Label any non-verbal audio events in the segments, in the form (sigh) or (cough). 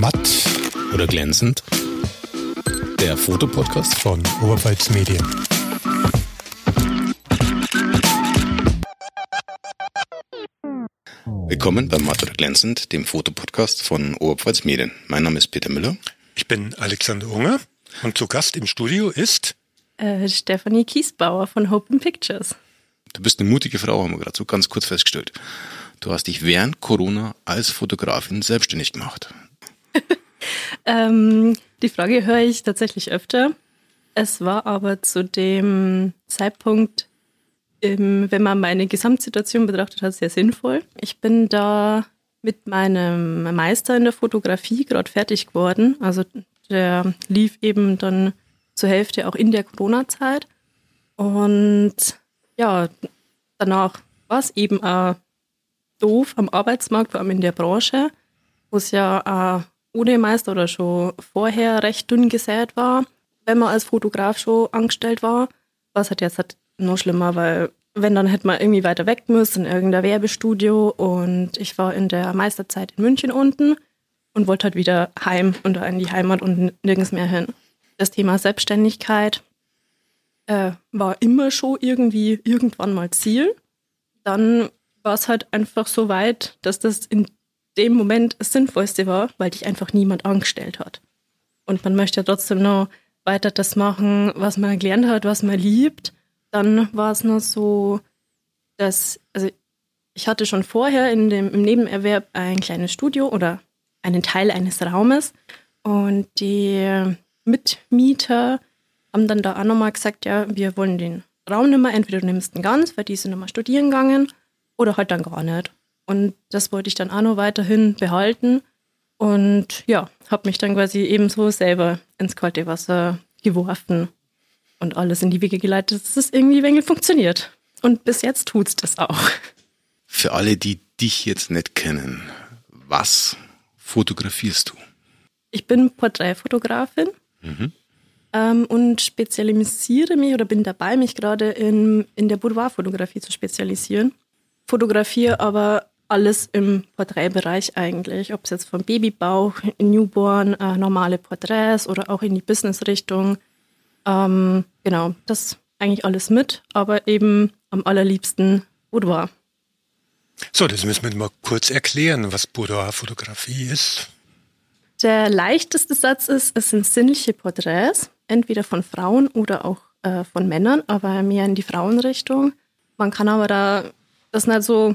Matt oder glänzend? Der Fotopodcast von Oberpfalz Medien. Willkommen bei Matt oder glänzend, dem Fotopodcast von Oberpfalz Medien. Mein Name ist Peter Müller. Ich bin Alexander Unger und zu Gast im Studio ist äh, Stefanie Kiesbauer von Hope Pictures. Du bist eine mutige Frau, haben wir gerade so ganz kurz festgestellt. Du hast dich während Corona als Fotografin selbstständig gemacht. (laughs) ähm, die Frage höre ich tatsächlich öfter. Es war aber zu dem Zeitpunkt, wenn man meine Gesamtsituation betrachtet hat, sehr sinnvoll. Ich bin da mit meinem Meister in der Fotografie gerade fertig geworden. Also der lief eben dann zur Hälfte auch in der Corona-Zeit. Und ja, danach war es eben auch doof am Arbeitsmarkt, vor allem in der Branche, wo es ja auch ohne Meister oder schon vorher recht dünn gesät war, wenn man als Fotograf schon angestellt war. Was hat jetzt halt noch schlimmer, weil wenn, dann hätte man irgendwie weiter weg müssen, in irgendein Werbestudio. Und ich war in der Meisterzeit in München unten und wollte halt wieder heim und in die Heimat und nirgends mehr hin. Das Thema Selbstständigkeit äh, war immer schon irgendwie irgendwann mal Ziel. Dann war es halt einfach so weit, dass das in dem Moment das Sinnvollste war, weil dich einfach niemand angestellt hat. Und man möchte trotzdem noch weiter das machen, was man gelernt hat, was man liebt. Dann war es nur so, dass, also ich hatte schon vorher in dem, im Nebenerwerb ein kleines Studio oder einen Teil eines Raumes und die Mitmieter haben dann da auch nochmal gesagt, ja, wir wollen den Raum nicht mehr, entweder du nimmst ihn ganz, weil die sind nochmal studieren gegangen oder halt dann gar nicht. Und das wollte ich dann auch noch weiterhin behalten. Und ja, habe mich dann quasi ebenso selber ins kalte Wasser geworfen und alles in die Wege geleitet, dass es irgendwie wenig funktioniert. Und bis jetzt tut es das auch. Für alle, die dich jetzt nicht kennen, was fotografierst du? Ich bin Porträtfotografin mhm. ähm, und spezialisiere mich oder bin dabei, mich gerade in, in der Boudoir-Fotografie zu spezialisieren fotografiere aber alles im Porträtbereich eigentlich, ob es jetzt vom Babybauch, Newborn, äh, normale Porträts oder auch in die Business-Richtung. Ähm, genau, das eigentlich alles mit, aber eben am allerliebsten Boudoir. So, das müssen wir mal kurz erklären, was Boudoir-Fotografie ist. Der leichteste Satz ist, es sind sinnliche Porträts, entweder von Frauen oder auch äh, von Männern, aber mehr in die Frauenrichtung. Man kann aber da das nicht so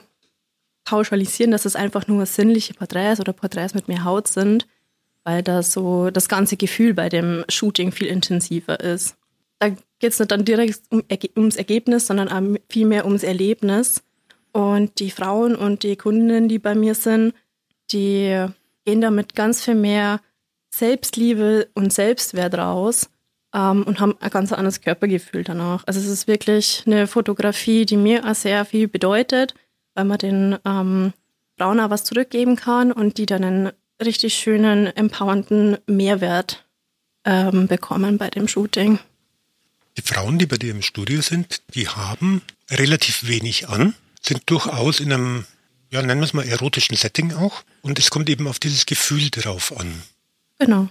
pauschalisieren, dass es einfach nur sinnliche Porträts oder Porträts mit mehr Haut sind, weil da so das ganze Gefühl bei dem Shooting viel intensiver ist. Da geht es nicht dann direkt um, ums Ergebnis, sondern vielmehr ums Erlebnis. Und die Frauen und die Kundinnen, die bei mir sind, die gehen damit ganz viel mehr Selbstliebe und Selbstwert raus ähm, und haben ein ganz anderes Körpergefühl danach. Also es ist wirklich eine Fotografie, die mir sehr viel bedeutet, weil man den ähm, Frauen auch was zurückgeben kann und die dann einen richtig schönen, empowernden Mehrwert ähm, bekommen bei dem Shooting. Die Frauen, die bei dir im Studio sind, die haben relativ wenig an, sind durchaus in einem, ja, nennen wir es mal erotischen Setting auch. Und es kommt eben auf dieses Gefühl drauf an. Genau.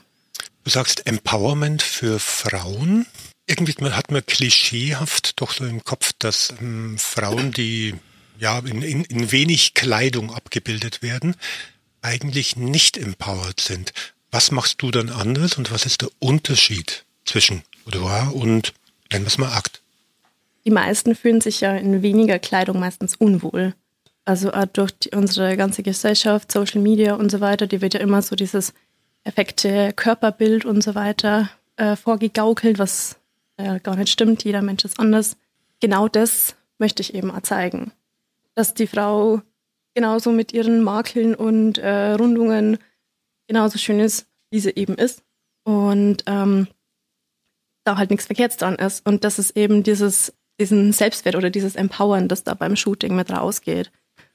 Du sagst Empowerment für Frauen. Irgendwie hat man klischeehaft doch so im Kopf, dass ähm, Frauen, die ja in, in, in wenig Kleidung abgebildet werden, eigentlich nicht empowered sind. Was machst du dann anders und was ist der Unterschied zwischen Boudoir und, nennen wir es mal, Akt? Die meisten fühlen sich ja in weniger Kleidung meistens unwohl. Also durch die, unsere ganze Gesellschaft, Social Media und so weiter, die wird ja immer so dieses perfekte Körperbild und so weiter äh, vorgegaukelt, was äh, gar nicht stimmt. Jeder Mensch ist anders. Genau das möchte ich eben zeigen. Dass die Frau genauso mit ihren Makeln und äh, Rundungen genauso schön ist, wie sie eben ist. Und ähm, da halt nichts Verkehrtes dran ist. Und das ist eben dieses, diesen Selbstwert oder dieses Empowern, das da beim Shooting mit rausgeht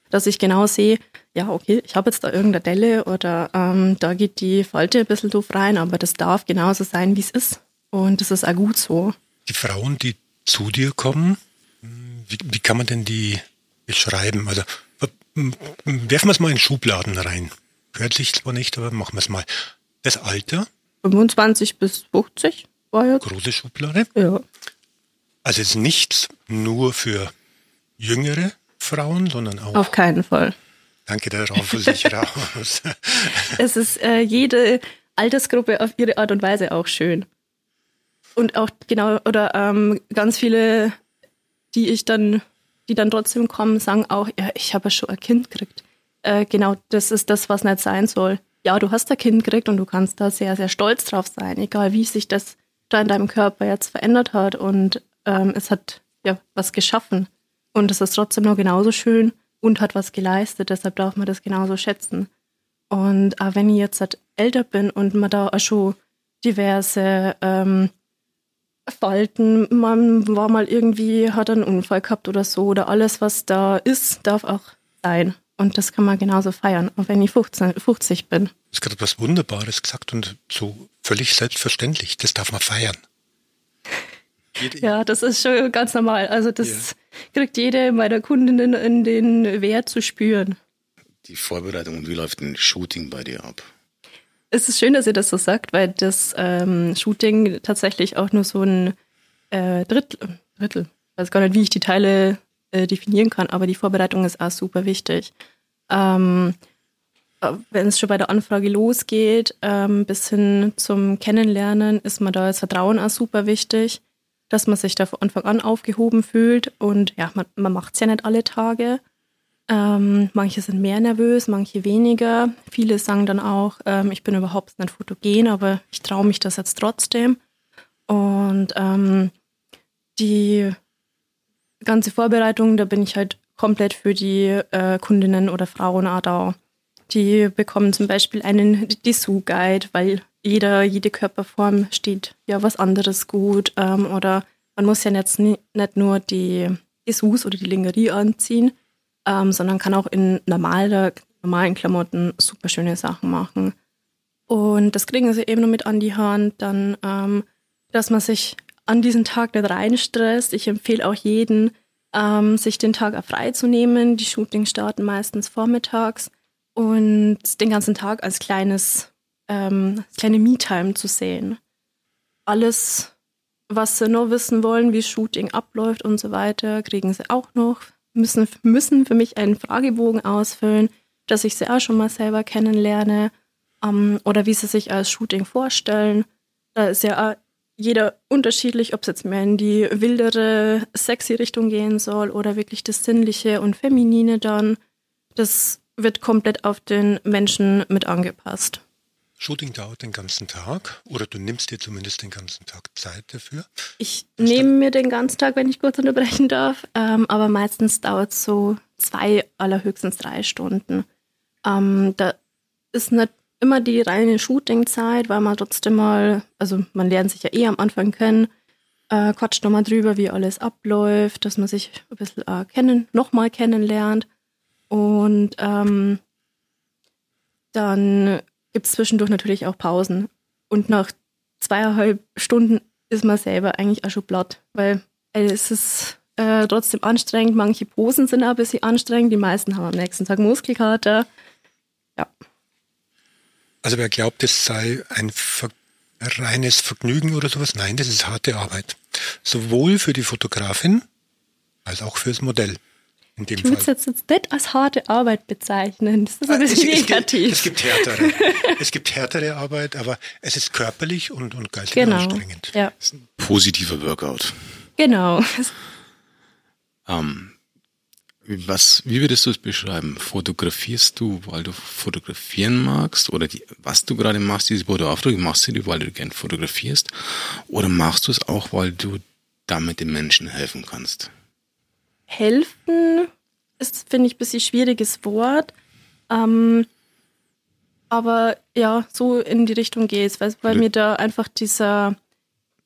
dass ich genau sehe, ja, okay, ich habe jetzt da irgendeine Delle oder ähm, da geht die Falte ein bisschen doof rein, aber das darf genauso sein, wie es ist. Und das ist auch gut so. Die Frauen, die zu dir kommen, wie, wie kann man denn die beschreiben? Also werfen wir es mal in Schubladen rein. Hört sich zwar nicht, aber machen wir es mal. Das Alter? 25 bis 50 war jetzt. Große Schublade. Ja. Also es ist nichts nur für jüngere Frauen, sondern auch. Auf keinen Fall. Danke, der Raum für sich (laughs) raus. es ist äh, jede Altersgruppe auf ihre Art und Weise auch schön. Und auch genau, oder ähm, ganz viele, die ich dann, die dann trotzdem kommen, sagen auch, ja, ich habe ja schon ein Kind gekriegt. Äh, genau, das ist das, was nicht sein soll. Ja, du hast ein Kind gekriegt und du kannst da sehr, sehr stolz drauf sein, egal wie sich das da in deinem Körper jetzt verändert hat. Und ähm, es hat ja was geschaffen. Und es ist trotzdem noch genauso schön und hat was geleistet. Deshalb darf man das genauso schätzen. Und auch wenn ich jetzt halt älter bin und man da auch schon diverse ähm, Falten, man war mal irgendwie, hat einen Unfall gehabt oder so, oder alles, was da ist, darf auch sein. Und das kann man genauso feiern, auch wenn ich 15, 50 bin. Du hast gerade was Wunderbares gesagt und so völlig selbstverständlich. Das darf man feiern. Ja, das ist schon ganz normal. Also das ja. kriegt jede meiner Kundinnen in den Wert zu spüren. Die Vorbereitung und wie läuft ein Shooting bei dir ab? Es ist schön, dass ihr das so sagt, weil das ähm, Shooting tatsächlich auch nur so ein äh, Drittel, Drittel, weiß gar nicht, wie ich die Teile äh, definieren kann, aber die Vorbereitung ist auch super wichtig. Ähm, äh, wenn es schon bei der Anfrage losgeht, ähm, bis hin zum Kennenlernen, ist mir da das Vertrauen auch super wichtig dass man sich da von Anfang an aufgehoben fühlt. Und ja, man, man macht es ja nicht alle Tage. Ähm, manche sind mehr nervös, manche weniger. Viele sagen dann auch, ähm, ich bin überhaupt nicht fotogen, aber ich traue mich das jetzt trotzdem. Und ähm, die ganze Vorbereitung, da bin ich halt komplett für die äh, Kundinnen oder Frauen da. Die bekommen zum Beispiel einen Dessous-Guide, weil jeder, jede Körperform steht ja was anderes gut. Ähm, oder man muss ja jetzt nicht nur die Dessous oder die Lingerie anziehen, ähm, sondern kann auch in normaler, normalen Klamotten super schöne Sachen machen. Und das kriegen sie eben nur mit an die Hand, dann, ähm, dass man sich an diesen Tag nicht reinstresst. Ich empfehle auch jeden, ähm, sich den Tag auch frei zu nehmen. Die Shootings starten meistens vormittags und den ganzen Tag als kleines ähm, kleine Me-Time zu sehen. Alles, was sie noch wissen wollen, wie Shooting abläuft und so weiter, kriegen sie auch noch. Müssen, müssen für mich einen Fragebogen ausfüllen, dass ich sie auch schon mal selber kennenlerne ähm, oder wie sie sich als Shooting vorstellen. Da ist ja jeder unterschiedlich, ob es jetzt mehr in die wildere, sexy Richtung gehen soll oder wirklich das Sinnliche und Feminine dann. Das wird komplett auf den Menschen mit angepasst. Shooting dauert den ganzen Tag oder du nimmst dir zumindest den ganzen Tag Zeit dafür? Ich nehme mir den ganzen Tag, wenn ich kurz unterbrechen darf, ähm, aber meistens dauert es so zwei, allerhöchstens drei Stunden. Ähm, da ist nicht immer die reine Shooting-Zeit, weil man trotzdem mal, also man lernt sich ja eh am Anfang kennen, äh, quatscht nochmal drüber, wie alles abläuft, dass man sich ein bisschen äh, kennen, nochmal kennenlernt. Und ähm, dann gibt es zwischendurch natürlich auch Pausen. Und nach zweieinhalb Stunden ist man selber eigentlich auch schon platt, weil es ist äh, trotzdem anstrengend. Manche Posen sind auch ein bisschen anstrengend. Die meisten haben am nächsten Tag Muskelkater. Ja. Also wer glaubt, es sei ein Ver reines Vergnügen oder sowas, nein, das ist harte Arbeit. Sowohl für die Fotografin als auch fürs Modell in dem ich würde es jetzt nicht als harte Arbeit bezeichnen. Das ist ein bisschen es, negativ. Es gibt, es gibt härtere. (laughs) es gibt härtere Arbeit, aber es ist körperlich und, und geistig genau. anstrengend. Ja. Es ist ein positiver Workout. Genau. Ähm, was, wie würdest du es beschreiben? Fotografierst du, weil du fotografieren magst? Oder die, was du gerade machst, diese Fotoaufdrücke, machst du die, weil du gern fotografierst? Oder machst du es auch, weil du damit den Menschen helfen kannst? Helfen ist, finde ich, ein bisschen schwieriges Wort. Ähm, aber ja, so in die Richtung geht es, weil, weil mir da einfach dieser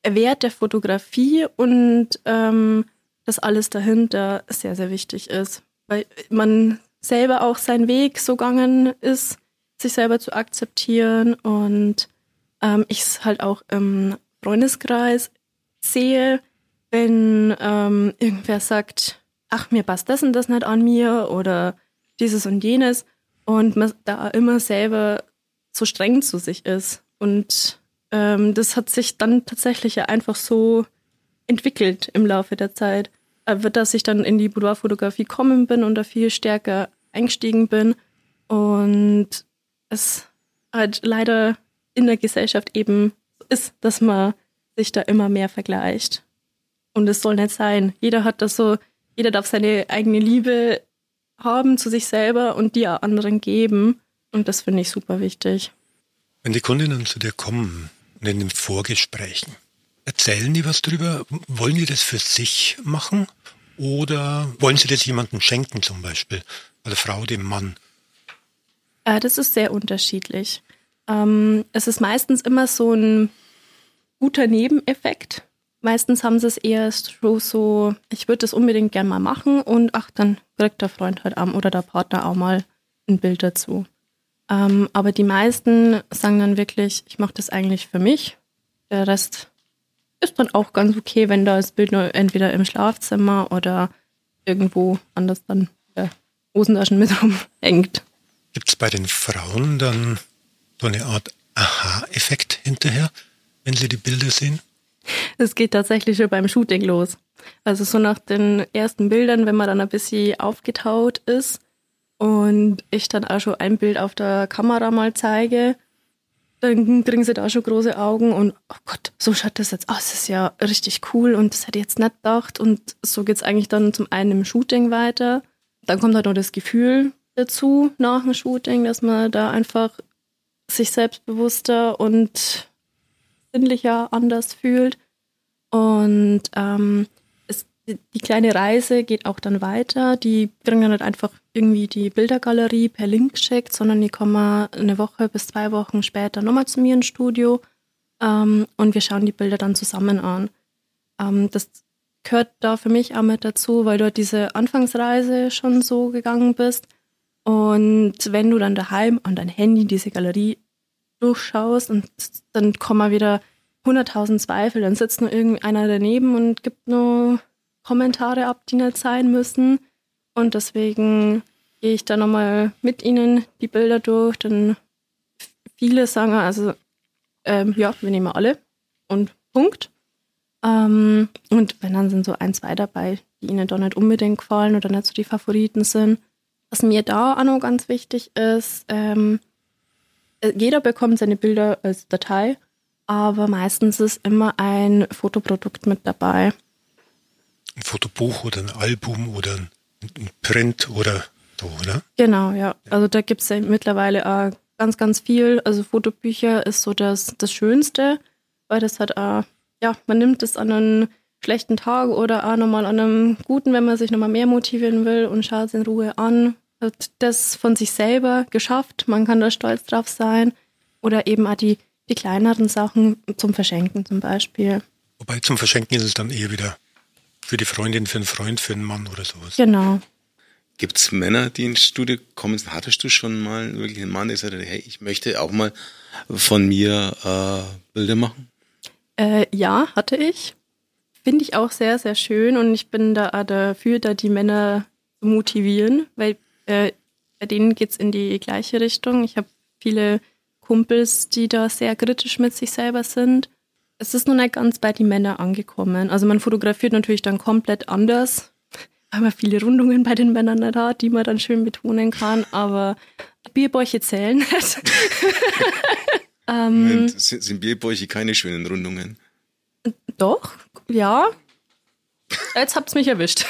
Wert der Fotografie und ähm, das alles dahinter sehr, sehr wichtig ist. Weil man selber auch seinen Weg so gegangen ist, sich selber zu akzeptieren und ähm, ich es halt auch im Freundeskreis sehe, wenn ähm, irgendwer sagt, ach, mir passt das und das nicht an mir oder dieses und jenes. und man da immer selber so streng zu sich ist. Und ähm, das hat sich dann tatsächlich ja einfach so entwickelt im Laufe der Zeit. Äh, dass ich dann in die Boudoir-Fotografie kommen bin und da viel stärker eingestiegen bin. Und es halt leider in der Gesellschaft eben ist, dass man sich da immer mehr vergleicht. Und es soll nicht sein. Jeder hat das so, jeder darf seine eigene Liebe haben zu sich selber und die anderen geben. Und das finde ich super wichtig. Wenn die Kundinnen zu dir kommen und in den Vorgesprächen, erzählen die was drüber? Wollen die das für sich machen? Oder wollen sie das jemandem schenken zum Beispiel? Oder Frau dem Mann? Äh, das ist sehr unterschiedlich. Ähm, es ist meistens immer so ein guter Nebeneffekt. Meistens haben sie es eher so, ich würde das unbedingt gern mal machen und ach, dann kriegt der Freund halt oder der Partner auch mal ein Bild dazu. Ähm, aber die meisten sagen dann wirklich, ich mache das eigentlich für mich. Der Rest ist dann auch ganz okay, wenn da das Bild nur entweder im Schlafzimmer oder irgendwo anders dann der Hosentaschen mit (laughs) rumhängt. Gibt es bei den Frauen dann so eine Art Aha-Effekt hinterher, wenn sie die Bilder sehen? Es geht tatsächlich schon beim Shooting los. Also so nach den ersten Bildern, wenn man dann ein bisschen aufgetaut ist und ich dann auch schon ein Bild auf der Kamera mal zeige, dann kriegen sie da schon große Augen und oh Gott, so schaut das jetzt aus. Das ist ja richtig cool und das hätte ich jetzt nicht gedacht. Und so geht es eigentlich dann zum einen im Shooting weiter. Dann kommt halt noch das Gefühl dazu nach dem Shooting, dass man da einfach sich selbstbewusster und sinnlicher anders fühlt. Und ähm, es, die kleine Reise geht auch dann weiter. Die bringen dann nicht einfach irgendwie die Bildergalerie per Link geschickt, sondern die kommen eine Woche bis zwei Wochen später nochmal zu mir ins Studio ähm, und wir schauen die Bilder dann zusammen an. Ähm, das gehört da für mich auch mit dazu, weil du diese Anfangsreise schon so gegangen bist. Und wenn du dann daheim an dein Handy diese Galerie durchschaust und dann kommen wieder 100.000 Zweifel, dann sitzt nur irgendeiner daneben und gibt nur Kommentare ab, die nicht sein müssen. Und deswegen gehe ich da nochmal mit ihnen die Bilder durch. Dann viele sagen, also ähm, ja, wir nehmen alle und Punkt. Ähm, und wenn dann sind so ein, zwei dabei, die ihnen doch nicht unbedingt gefallen oder nicht so die Favoriten sind. Was mir da auch noch ganz wichtig ist, ähm, äh, jeder bekommt seine Bilder als Datei, aber meistens ist immer ein Fotoprodukt mit dabei. Ein Fotobuch oder ein Album oder ein Print oder so, oder? Genau, ja. Also da gibt es ja mittlerweile auch ganz, ganz viel. Also Fotobücher ist so das, das Schönste, weil das hat auch, ja, man nimmt es an einem schlechten Tag oder auch nochmal an einem guten, wenn man sich nochmal mehr motivieren will und schaut es in Ruhe an. Hat das von sich selber geschafft, man kann da stolz drauf sein. Oder eben auch die, die kleineren Sachen zum Verschenken zum Beispiel. Wobei zum Verschenken ist es dann eher wieder für die Freundin, für einen Freund, für einen Mann oder sowas. Genau. Gibt es Männer, die ins Studio kommen? Hattest du schon mal wirklich einen Mann, der gesagt hat, hey, ich möchte auch mal von mir äh, Bilder machen? Äh, ja, hatte ich. Finde ich auch sehr, sehr schön und ich bin da dafür, da die Männer zu motivieren, weil äh, bei denen geht es in die gleiche Richtung. Ich habe viele Kumpels, die da sehr kritisch mit sich selber sind es ist noch nicht ganz bei den Männern angekommen. Also man fotografiert natürlich dann komplett anders, (laughs) weil man viele Rundungen bei den Männern nicht hat, die man dann schön betonen kann, aber (laughs) Bierbäuche zählen nicht. (laughs) ähm, sind, sind Bierbäuche keine schönen Rundungen? Doch, ja. Jetzt habt ihr mich erwischt.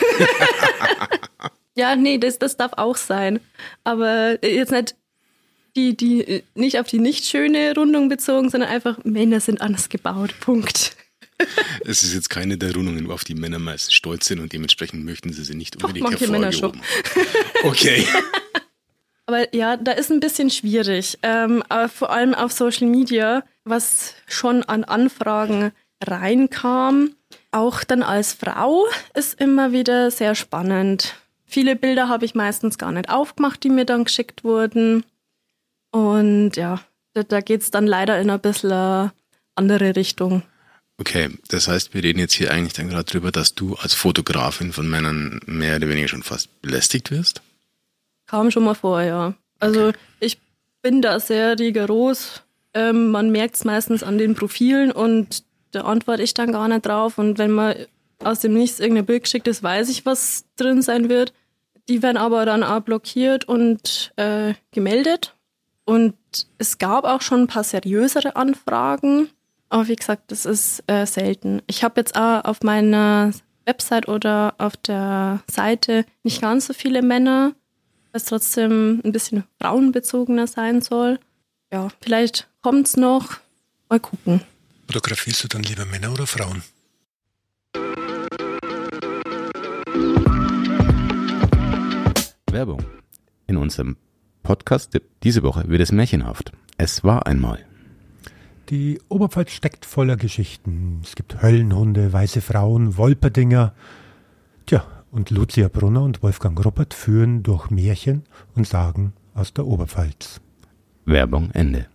Ja, nee, das, das darf auch sein. Aber jetzt nicht die, die äh, nicht auf die nicht schöne Rundung bezogen, sondern einfach Männer sind anders gebaut. (laughs) Punkt. Es ist jetzt keine der Rundungen, auf die Männer meistens stolz sind und dementsprechend möchten sie sie nicht unbedingt Doch, manche Männer schon. Okay. (laughs) Aber ja, da ist ein bisschen schwierig. Ähm, aber vor allem auf Social Media, was schon an Anfragen reinkam, auch dann als Frau, ist immer wieder sehr spannend. Viele Bilder habe ich meistens gar nicht aufgemacht, die mir dann geschickt wurden. Und ja, da, da geht es dann leider in ein bisschen andere Richtung. Okay, das heißt, wir reden jetzt hier eigentlich dann gerade drüber, dass du als Fotografin von Männern mehr oder weniger schon fast belästigt wirst? Kam schon mal vor, ja. Also ich bin da sehr rigoros. Ähm, man merkt es meistens an den Profilen und da antworte ich dann gar nicht drauf. Und wenn man aus dem Nichts irgendein Bild geschickt ist, weiß ich, was drin sein wird. Die werden aber dann auch blockiert und äh, gemeldet. Und es gab auch schon ein paar seriösere Anfragen. Aber wie gesagt, das ist äh, selten. Ich habe jetzt auch auf meiner Website oder auf der Seite nicht ganz so viele Männer, es trotzdem ein bisschen frauenbezogener sein soll. Ja, vielleicht kommt es noch. Mal gucken. Fotografierst du dann lieber Männer oder Frauen? Werbung. In unserem Podcast diese Woche wird es märchenhaft. Es war einmal. Die Oberpfalz steckt voller Geschichten. Es gibt Höllenhunde, weiße Frauen, Wolperdinger. Tja, und Lucia Brunner und Wolfgang Ruppert führen durch Märchen und Sagen aus der Oberpfalz. Werbung Ende.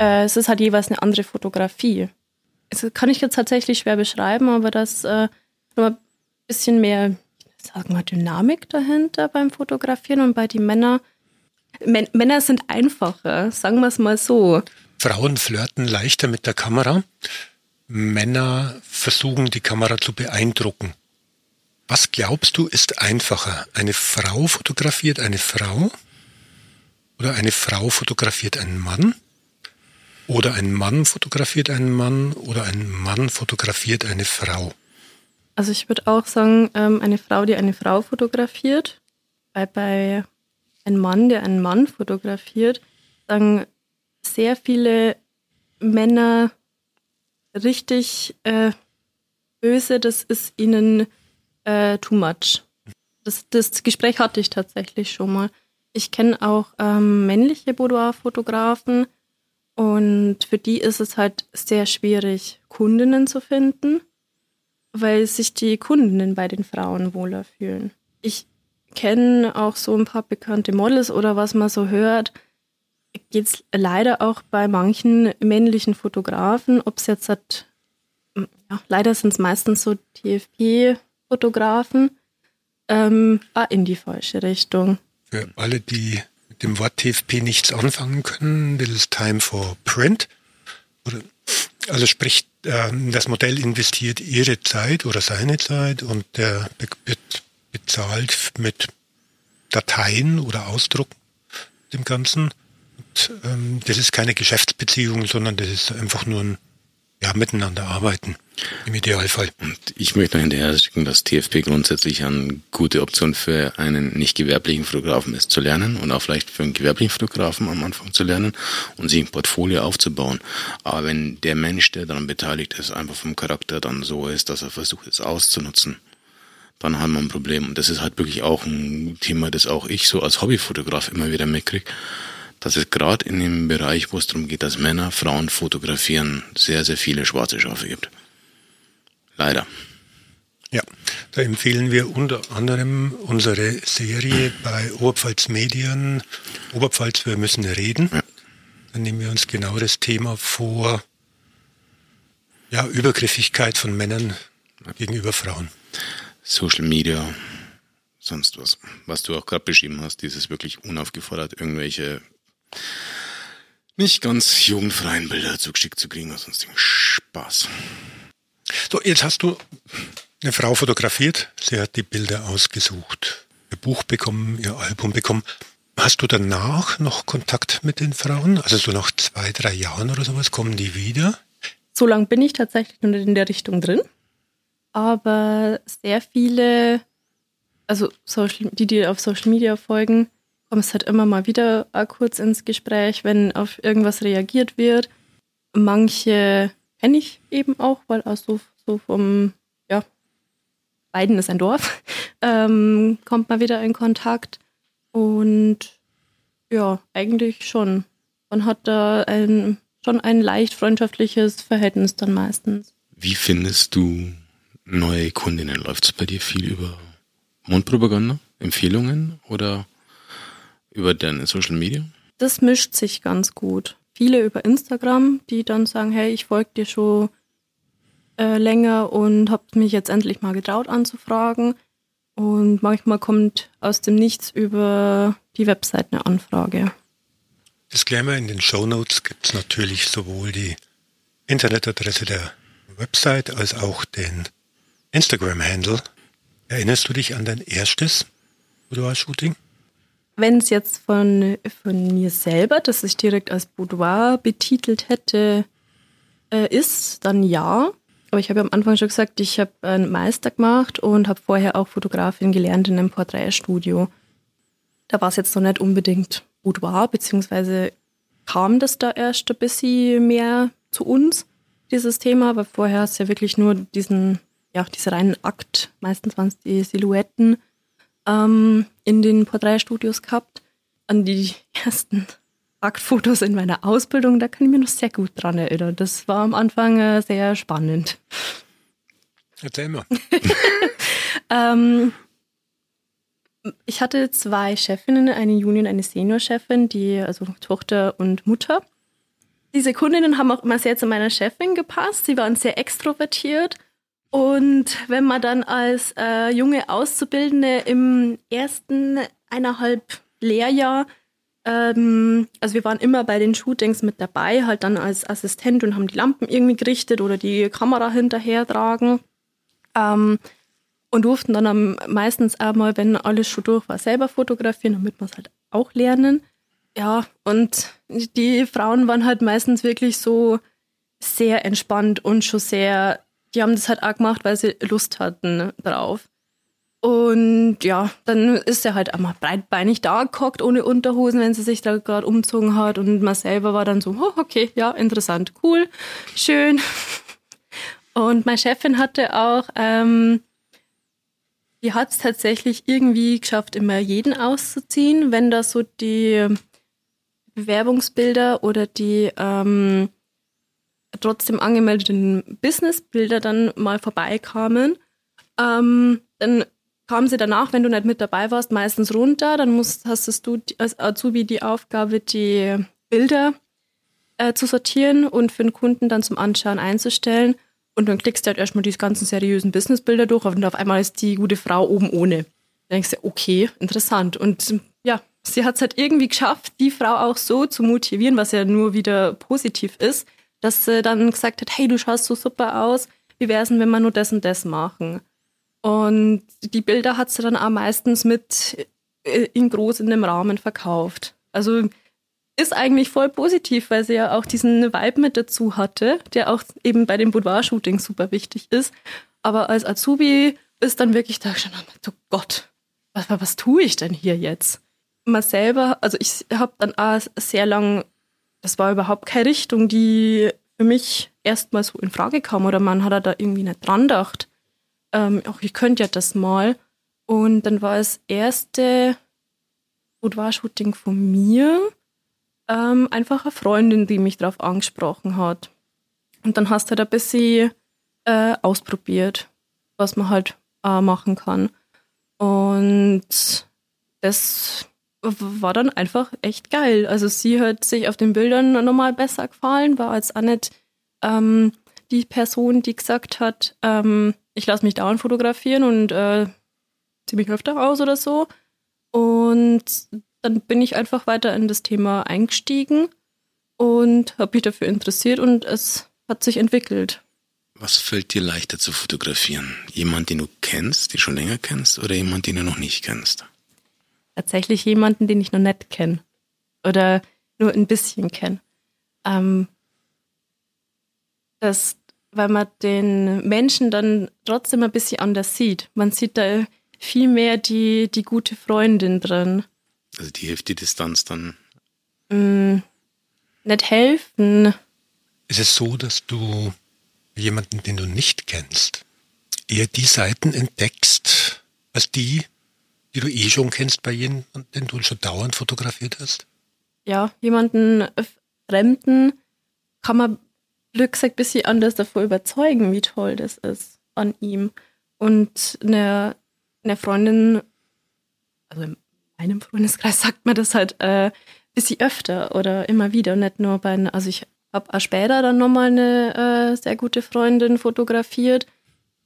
Äh, es ist halt jeweils eine andere Fotografie. Das kann ich jetzt tatsächlich schwer beschreiben, aber das äh, ein bisschen mehr, sagen wir, Dynamik dahinter beim Fotografieren und bei den Männern. M Männer sind einfacher, sagen wir es mal so. Frauen flirten leichter mit der Kamera. Männer versuchen, die Kamera zu beeindrucken. Was glaubst du, ist einfacher? Eine Frau fotografiert eine Frau? Oder eine Frau fotografiert einen Mann? Oder ein Mann fotografiert einen Mann? Oder ein Mann fotografiert eine Frau? Also ich würde auch sagen, ähm, eine Frau, die eine Frau fotografiert, weil bei einem Mann, der einen Mann fotografiert, sagen sehr viele Männer richtig äh, böse, das ist ihnen äh, too much. Das, das Gespräch hatte ich tatsächlich schon mal. Ich kenne auch ähm, männliche Boudoir-Fotografen und für die ist es halt sehr schwierig, Kundinnen zu finden weil sich die Kundinnen bei den Frauen wohler fühlen. Ich kenne auch so ein paar bekannte Models oder was man so hört, geht es leider auch bei manchen männlichen Fotografen, ob es jetzt hat, ja, leider sind es meistens so TFP-Fotografen, ähm, in die falsche Richtung. Für alle, die dem Wort TFP nichts anfangen können, das ist Time for Print. Also sprich ähm, das Modell investiert ihre Zeit oder seine Zeit und der wird bezahlt mit Dateien oder Ausdruck dem Ganzen. Und, ähm, das ist keine Geschäftsbeziehung, sondern das ist einfach nur ein ja, miteinander arbeiten. Im Idealfall. Und ich möchte noch hinterher schicken, dass TFP grundsätzlich eine gute Option für einen nicht gewerblichen Fotografen ist, zu lernen und auch vielleicht für einen gewerblichen Fotografen am Anfang zu lernen und sich ein Portfolio aufzubauen. Aber wenn der Mensch, der daran beteiligt ist, einfach vom Charakter dann so ist, dass er versucht, es auszunutzen, dann haben wir ein Problem. Und das ist halt wirklich auch ein Thema, das auch ich so als Hobbyfotograf immer wieder mitkriege dass es gerade in dem Bereich, wo es darum geht, dass Männer Frauen fotografieren, sehr, sehr viele schwarze Schafe gibt. Leider. Ja, da empfehlen wir unter anderem unsere Serie bei Oberpfalz Medien, Oberpfalz, wir müssen reden. Ja. Dann nehmen wir uns genau das Thema vor, ja, Übergriffigkeit von Männern ja. gegenüber Frauen. Social Media, sonst was. Was du auch gerade beschrieben hast, dieses wirklich unaufgefordert irgendwelche nicht ganz jugendfreien Bilder zugeschickt zu kriegen, was sonstigen Spaß. So, jetzt hast du eine Frau fotografiert, sie hat die Bilder ausgesucht, ihr Buch bekommen, ihr Album bekommen. Hast du danach noch Kontakt mit den Frauen? Also so nach zwei, drei Jahren oder sowas, kommen die wieder? So lange bin ich tatsächlich noch in der Richtung drin. Aber sehr viele, also Social, die, die auf Social Media folgen, kommst halt immer mal wieder kurz ins Gespräch, wenn auf irgendwas reagiert wird. Manche kenne ich eben auch, weil auch so, so vom, ja, Weiden ist ein Dorf, (laughs) ähm, kommt mal wieder in Kontakt. Und ja, eigentlich schon. Man hat da ein, schon ein leicht freundschaftliches Verhältnis dann meistens. Wie findest du neue Kundinnen? Läuft es bei dir viel über Mundpropaganda, Empfehlungen oder über deine Social Media? Das mischt sich ganz gut. Viele über Instagram, die dann sagen, hey, ich folge dir schon äh, länger und habe mich jetzt endlich mal getraut anzufragen. Und manchmal kommt aus dem Nichts über die Website eine Anfrage. Disclaimer, in den Show Notes gibt es natürlich sowohl die Internetadresse der Website als auch den Instagram-Handle. Erinnerst du dich an dein erstes Boudoir-Shooting? Wenn es jetzt von, von mir selber, das ich direkt als Boudoir betitelt hätte, äh, ist, dann ja. Aber ich habe ja am Anfang schon gesagt, ich habe einen Meister gemacht und habe vorher auch Fotografin gelernt in einem Porträtstudio. Da war es jetzt noch nicht unbedingt Boudoir, beziehungsweise kam das da erst ein bisschen mehr zu uns, dieses Thema, weil vorher du ja wirklich nur diesen, ja, diesen reinen Akt, meistens waren es die Silhouetten, ähm, in den Porträtstudios gehabt. An die (laughs) ersten Aktfotos in meiner Ausbildung, da kann ich mich noch sehr gut dran erinnern. Das war am Anfang äh, sehr spannend. Erzähl mal. (laughs) ähm, ich hatte zwei Chefinnen, eine Junior und eine Senior-Chefin, die, also Tochter und Mutter. Diese Kundinnen haben auch immer sehr zu meiner Chefin gepasst. Sie waren sehr extrovertiert. Und wenn man dann als äh, junge Auszubildende im ersten eineinhalb Lehrjahr, ähm, also wir waren immer bei den Shootings mit dabei, halt dann als Assistent und haben die Lampen irgendwie gerichtet oder die Kamera hinterher tragen. Ähm, und durften dann am, meistens einmal, wenn alles schon durch war, selber fotografieren, damit wir es halt auch lernen. Ja, und die Frauen waren halt meistens wirklich so sehr entspannt und schon sehr, die haben das halt auch gemacht, weil sie Lust hatten drauf. Und ja, dann ist er halt einmal breitbeinig da gehockt, ohne Unterhosen, wenn sie sich da gerade umzogen hat. Und man selber war dann so, oh, okay, ja, interessant, cool, schön. (laughs) Und meine Chefin hatte auch ähm, die hat es tatsächlich irgendwie geschafft, immer jeden auszuziehen, wenn da so die Bewerbungsbilder oder die ähm, trotzdem angemeldeten Businessbilder dann mal vorbeikamen. Ähm, dann kam sie danach, wenn du nicht mit dabei warst, meistens runter. Dann musst, hast du als Azubi die Aufgabe, die Bilder äh, zu sortieren und für den Kunden dann zum Anschauen einzustellen. Und dann klickst du halt erstmal die ganzen seriösen Businessbilder durch und auf einmal ist die gute Frau oben ohne. Dann denkst du, okay, interessant. Und ja, sie hat es halt irgendwie geschafft, die Frau auch so zu motivieren, was ja nur wieder positiv ist, dass sie dann gesagt hat, hey, du schaust so super aus, wie wäre es denn, wenn wir nur das und das machen? Und die Bilder hat sie dann auch meistens mit äh, in groß in dem Rahmen verkauft. Also ist eigentlich voll positiv, weil sie ja auch diesen Vibe mit dazu hatte, der auch eben bei dem Boudoir-Shooting super wichtig ist. Aber als Azubi ist dann wirklich da schon, oh Gott, was, was tue ich denn hier jetzt? Mal selber, also ich habe dann auch sehr lang, das war überhaupt keine Richtung, die für mich erstmal so in Frage kam oder man hat da irgendwie nicht dran gedacht. Ähm, auch ich könnte ja das mal. Und dann war das erste Boudoir-Shooting von mir ähm, einfach eine Freundin, die mich darauf angesprochen hat. Und dann hast du halt ein bisschen äh, ausprobiert, was man halt äh, machen kann. Und das war dann einfach echt geil. Also sie hat sich auf den Bildern nochmal besser gefallen, war als nicht ähm, die Person, die gesagt hat, ähm, ich lasse mich dauernd fotografieren und äh, ziehe mich öfter aus oder so. Und dann bin ich einfach weiter in das Thema eingestiegen und habe mich dafür interessiert und es hat sich entwickelt. Was fällt dir leichter zu fotografieren? Jemand, den du kennst, den du schon länger kennst, oder jemand, den du noch nicht kennst? Tatsächlich jemanden, den ich noch nicht kenne. Oder nur ein bisschen kenne. Ähm, das, weil man den Menschen dann trotzdem ein bisschen anders sieht. Man sieht da viel mehr die, die gute Freundin drin. Also die hilft die Distanz dann? Mm, nicht helfen. Ist es so, dass du jemanden, den du nicht kennst, eher die Seiten entdeckst, als die, die du eh schon kennst bei jemandem, den du schon dauernd fotografiert hast? Ja, jemanden Fremden kann man Glück gesagt ein bisschen anders davor überzeugen, wie toll das ist an ihm. Und eine, eine Freundin, also im meinem Freundeskreis sagt man das halt äh, bisschen öfter oder immer wieder, nicht nur bei, also ich Habe auch später dann nochmal eine äh, sehr gute Freundin fotografiert.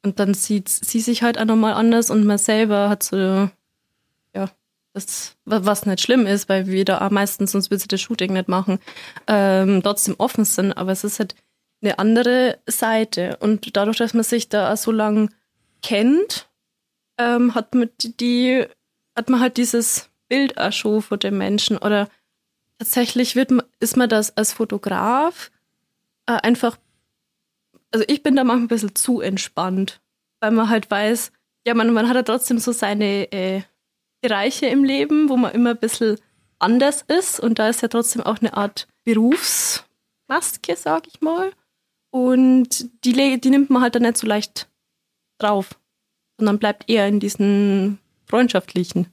Und dann sieht sie sich halt auch nochmal anders und man selber hat so, das, was nicht schlimm ist, weil wir da meistens, sonst würde sie das Shooting nicht machen, ähm, trotzdem offen sind. Aber es ist halt eine andere Seite. Und dadurch, dass man sich da so lang kennt, ähm, hat man die, hat man halt dieses Bild auch schon von dem Menschen. Oder tatsächlich wird man, ist man das als Fotograf äh, einfach, also ich bin da manchmal ein bisschen zu entspannt, weil man halt weiß, ja, man, man hat ja trotzdem so seine äh, Bereiche im Leben, wo man immer ein bisschen anders ist und da ist ja trotzdem auch eine Art Berufsmaske, sag ich mal. Und die, die nimmt man halt dann nicht so leicht drauf, sondern bleibt eher in diesen freundschaftlichen.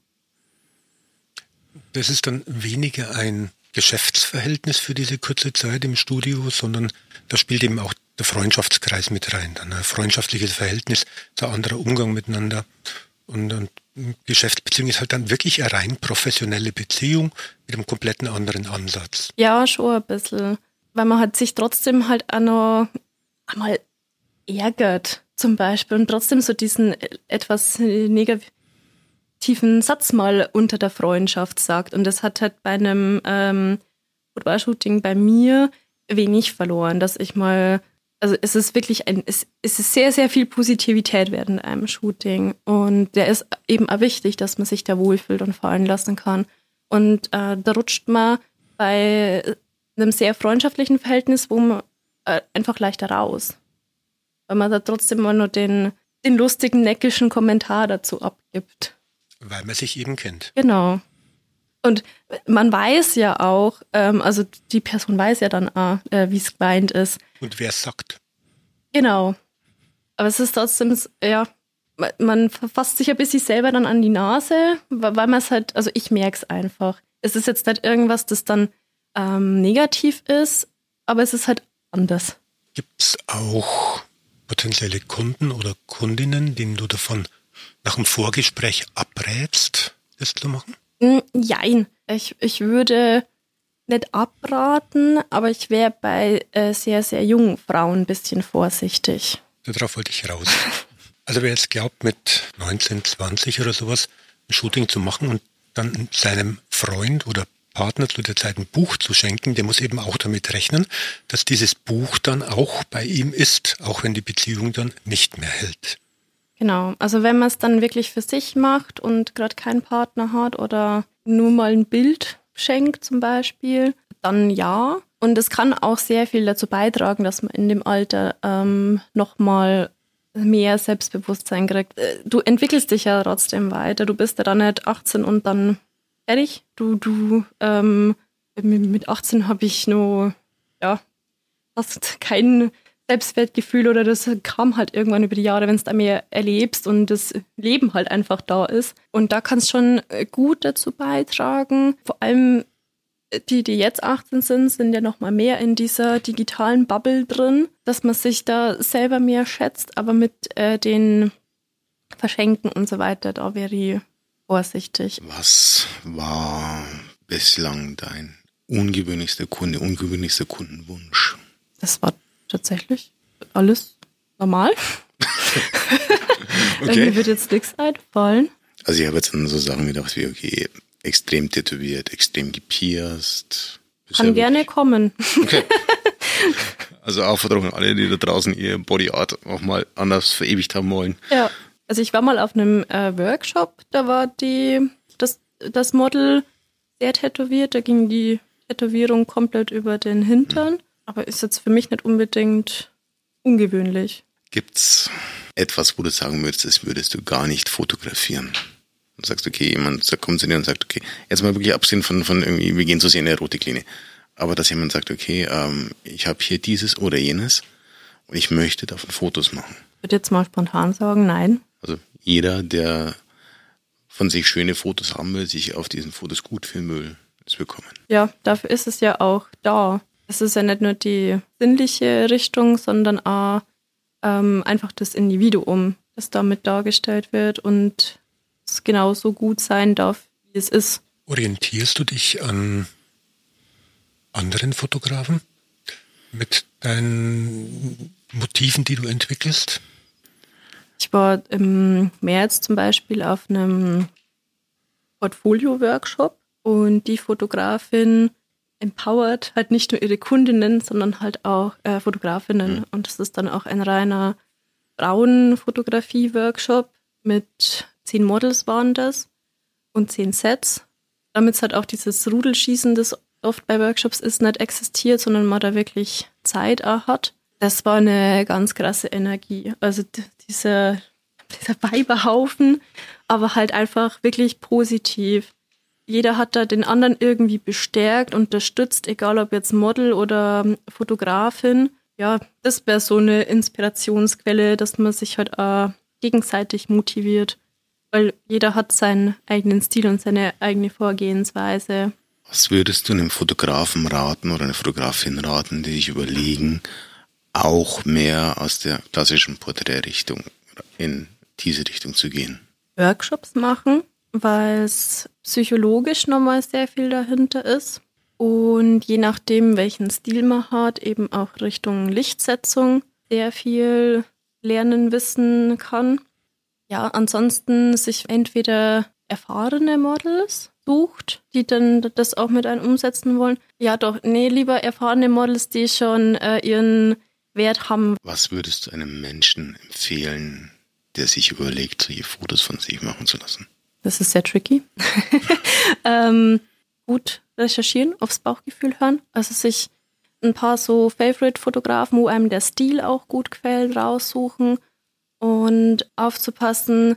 Das ist dann weniger ein Geschäftsverhältnis für diese kurze Zeit im Studio, sondern da spielt eben auch der Freundschaftskreis mit rein. Dann ein freundschaftliches Verhältnis, ein anderer Umgang miteinander. Und, und Geschäftsbeziehung ist halt dann wirklich eine rein professionelle Beziehung mit einem kompletten anderen Ansatz. Ja, schon ein bisschen weil man hat sich trotzdem halt auch noch einmal ärgert, zum Beispiel, und trotzdem so diesen etwas negativen Satz mal unter der Freundschaft sagt. Und das hat halt bei einem ähm, Football-Shooting bei mir wenig verloren, dass ich mal, also es ist wirklich ein, es, es ist sehr, sehr viel Positivität während einem Shooting. Und der ist eben auch wichtig, dass man sich da wohlfühlt und fallen lassen kann. Und äh, da rutscht man bei einem sehr freundschaftlichen Verhältnis, wo man äh, einfach leichter raus. Weil man da trotzdem mal nur den, den lustigen, neckischen Kommentar dazu abgibt. Weil man sich eben kennt. Genau. Und man weiß ja auch, ähm, also die Person weiß ja dann auch, äh, wie es gemeint ist. Und wer es sagt. Genau. Aber es ist trotzdem, ja, man verfasst sich ein bisschen selber dann an die Nase, weil man es halt, also ich merke es einfach. Es ist jetzt nicht irgendwas, das dann ähm, negativ ist, aber es ist halt anders. Gibt es auch potenzielle Kunden oder Kundinnen, denen du davon nach dem Vorgespräch abrätst, das zu machen? Hm, ich, ich würde nicht abraten, aber ich wäre bei äh, sehr, sehr jungen Frauen ein bisschen vorsichtig. Darauf wollte ich raus. Also wer jetzt glaubt, mit 19, 20 oder sowas ein Shooting zu machen und dann seinem Freund oder Partner zu der Zeit ein Buch zu schenken, der muss eben auch damit rechnen, dass dieses Buch dann auch bei ihm ist, auch wenn die Beziehung dann nicht mehr hält. Genau, also wenn man es dann wirklich für sich macht und gerade keinen Partner hat oder nur mal ein Bild schenkt zum Beispiel, dann ja. Und es kann auch sehr viel dazu beitragen, dass man in dem Alter ähm, nochmal mehr Selbstbewusstsein kriegt. Äh, du entwickelst dich ja trotzdem weiter. Du bist ja dann nicht 18 und dann ehrlich, du, du, ähm, mit 18 habe ich nur, ja, fast kein Selbstwertgefühl oder das kam halt irgendwann über die Jahre, wenn es da mehr erlebst und das Leben halt einfach da ist. Und da kann es schon äh, gut dazu beitragen. Vor allem äh, die, die jetzt 18 sind, sind ja noch mal mehr in dieser digitalen Bubble drin, dass man sich da selber mehr schätzt, aber mit äh, den Verschenken und so weiter, da wäre ich vorsichtig. Was war bislang dein ungewöhnlichster Kunde, ungewöhnlichster Kundenwunsch? Das war tatsächlich alles normal. (laughs) (laughs) okay. Mir wird jetzt nichts einfallen. Also ich habe jetzt an so Sachen gedacht wie, okay, extrem tätowiert, extrem gepierst. Kann gerne kommen. Okay. (laughs) Also Aufforderung an alle, die da draußen ihr Body Art auch mal anders verewigt haben wollen. Ja. Also ich war mal auf einem äh, Workshop, da war die, das, das Model sehr tätowiert, da ging die Tätowierung komplett über den Hintern, aber ist jetzt für mich nicht unbedingt ungewöhnlich. Gibt's etwas, wo du sagen würdest, das würdest du gar nicht fotografieren? Du sagst, okay, jemand kommt zu dir und sagt, okay, jetzt mal wirklich abgesehen von, von irgendwie, wir gehen zu sehr in eine Erotiklinie. Aber dass jemand sagt, okay, ähm, ich habe hier dieses oder jenes und ich möchte davon Fotos machen. Ich würde jetzt mal spontan sagen, nein. Also jeder, der von sich schöne Fotos haben will, sich auf diesen Fotos gut fühlen will, es bekommen. Ja, dafür ist es ja auch da. Es ist ja nicht nur die sinnliche Richtung, sondern auch ähm, einfach das Individuum, das damit dargestellt wird und es genauso gut sein darf, wie es ist. Orientierst du dich an anderen Fotografen? mit deinen Motiven, die du entwickelst? Ich war im März zum Beispiel auf einem Portfolio-Workshop und die Fotografin empowert halt nicht nur ihre Kundinnen, sondern halt auch äh, Fotografinnen. Mhm. Und das ist dann auch ein reiner Frauenfotografie-Workshop mit zehn Models waren das und zehn Sets. Damit halt auch dieses Rudelschießen, das oft bei Workshops ist, nicht existiert, sondern man da wirklich Zeit auch hat. Das war eine ganz krasse Energie. Also dieser, (laughs) dieser Weiberhaufen, aber halt einfach wirklich positiv. Jeder hat da den anderen irgendwie bestärkt, unterstützt, egal ob jetzt Model oder Fotografin. Ja, das wäre so eine Inspirationsquelle, dass man sich halt auch gegenseitig motiviert weil jeder hat seinen eigenen Stil und seine eigene Vorgehensweise. Was würdest du einem Fotografen raten oder einer Fotografin raten, die sich überlegen, auch mehr aus der klassischen Porträtrichtung in diese Richtung zu gehen? Workshops machen, weil es psychologisch nochmal sehr viel dahinter ist. Und je nachdem, welchen Stil man hat, eben auch Richtung Lichtsetzung sehr viel lernen, wissen kann. Ja, ansonsten sich entweder erfahrene Models sucht, die dann das auch mit einem umsetzen wollen. Ja, doch, nee, lieber erfahrene Models, die schon äh, ihren Wert haben. Was würdest du einem Menschen empfehlen, der sich überlegt, solche Fotos von sich machen zu lassen? Das ist sehr tricky. (laughs) ähm, gut recherchieren, aufs Bauchgefühl hören. Also sich ein paar so Favorite-Fotografen, wo einem der Stil auch gut gefällt, raussuchen und aufzupassen,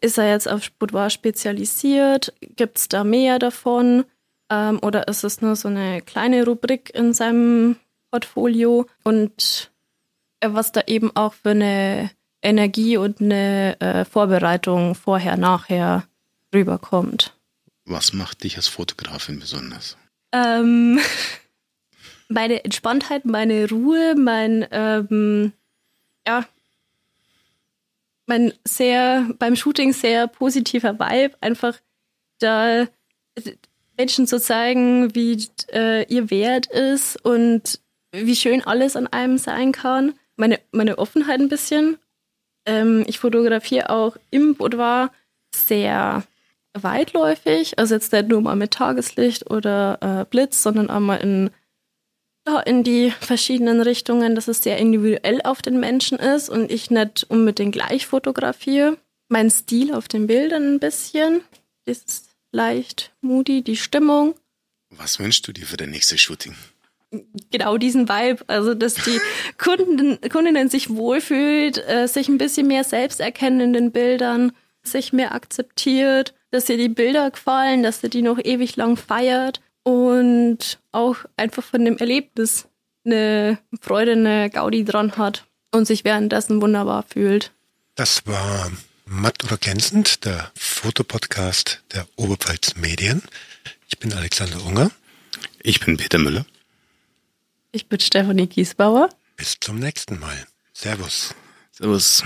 ist er jetzt auf Boudoir spezialisiert? Gibt es da mehr davon? Ähm, oder ist es nur so eine kleine Rubrik in seinem Portfolio? Und äh, was da eben auch für eine Energie und eine äh, Vorbereitung vorher, nachher rüberkommt. Was macht dich als Fotografin besonders? Ähm, (laughs) meine Entspanntheit, meine Ruhe, mein ähm, ja, mein sehr, beim Shooting sehr positiver Vibe, einfach da Menschen zu zeigen, wie äh, ihr Wert ist und wie schön alles an einem sein kann. Meine, meine Offenheit ein bisschen. Ähm, ich fotografiere auch im Boudoir sehr weitläufig, also jetzt nicht nur mal mit Tageslicht oder äh, Blitz, sondern auch mal in in die verschiedenen Richtungen, dass es sehr individuell auf den Menschen ist und ich nicht unbedingt gleich fotografiere. Mein Stil auf den Bildern ein bisschen ist leicht moody, die Stimmung. Was wünschst du dir für dein nächstes Shooting? Genau diesen Vibe, also dass die (laughs) Kunden, Kundinnen sich wohlfühlt, äh, sich ein bisschen mehr selbst erkennen in den Bildern, sich mehr akzeptiert, dass ihr die Bilder gefallen, dass ihr die noch ewig lang feiert und auch einfach von dem Erlebnis eine Freude, eine Gaudi dran hat und sich währenddessen wunderbar fühlt. Das war Matt oder ergänzend, der Fotopodcast der Oberpfalz Medien. Ich bin Alexander Unger. Ich bin Peter Müller. Ich bin Stefanie Giesbauer. Bis zum nächsten Mal. Servus. Servus.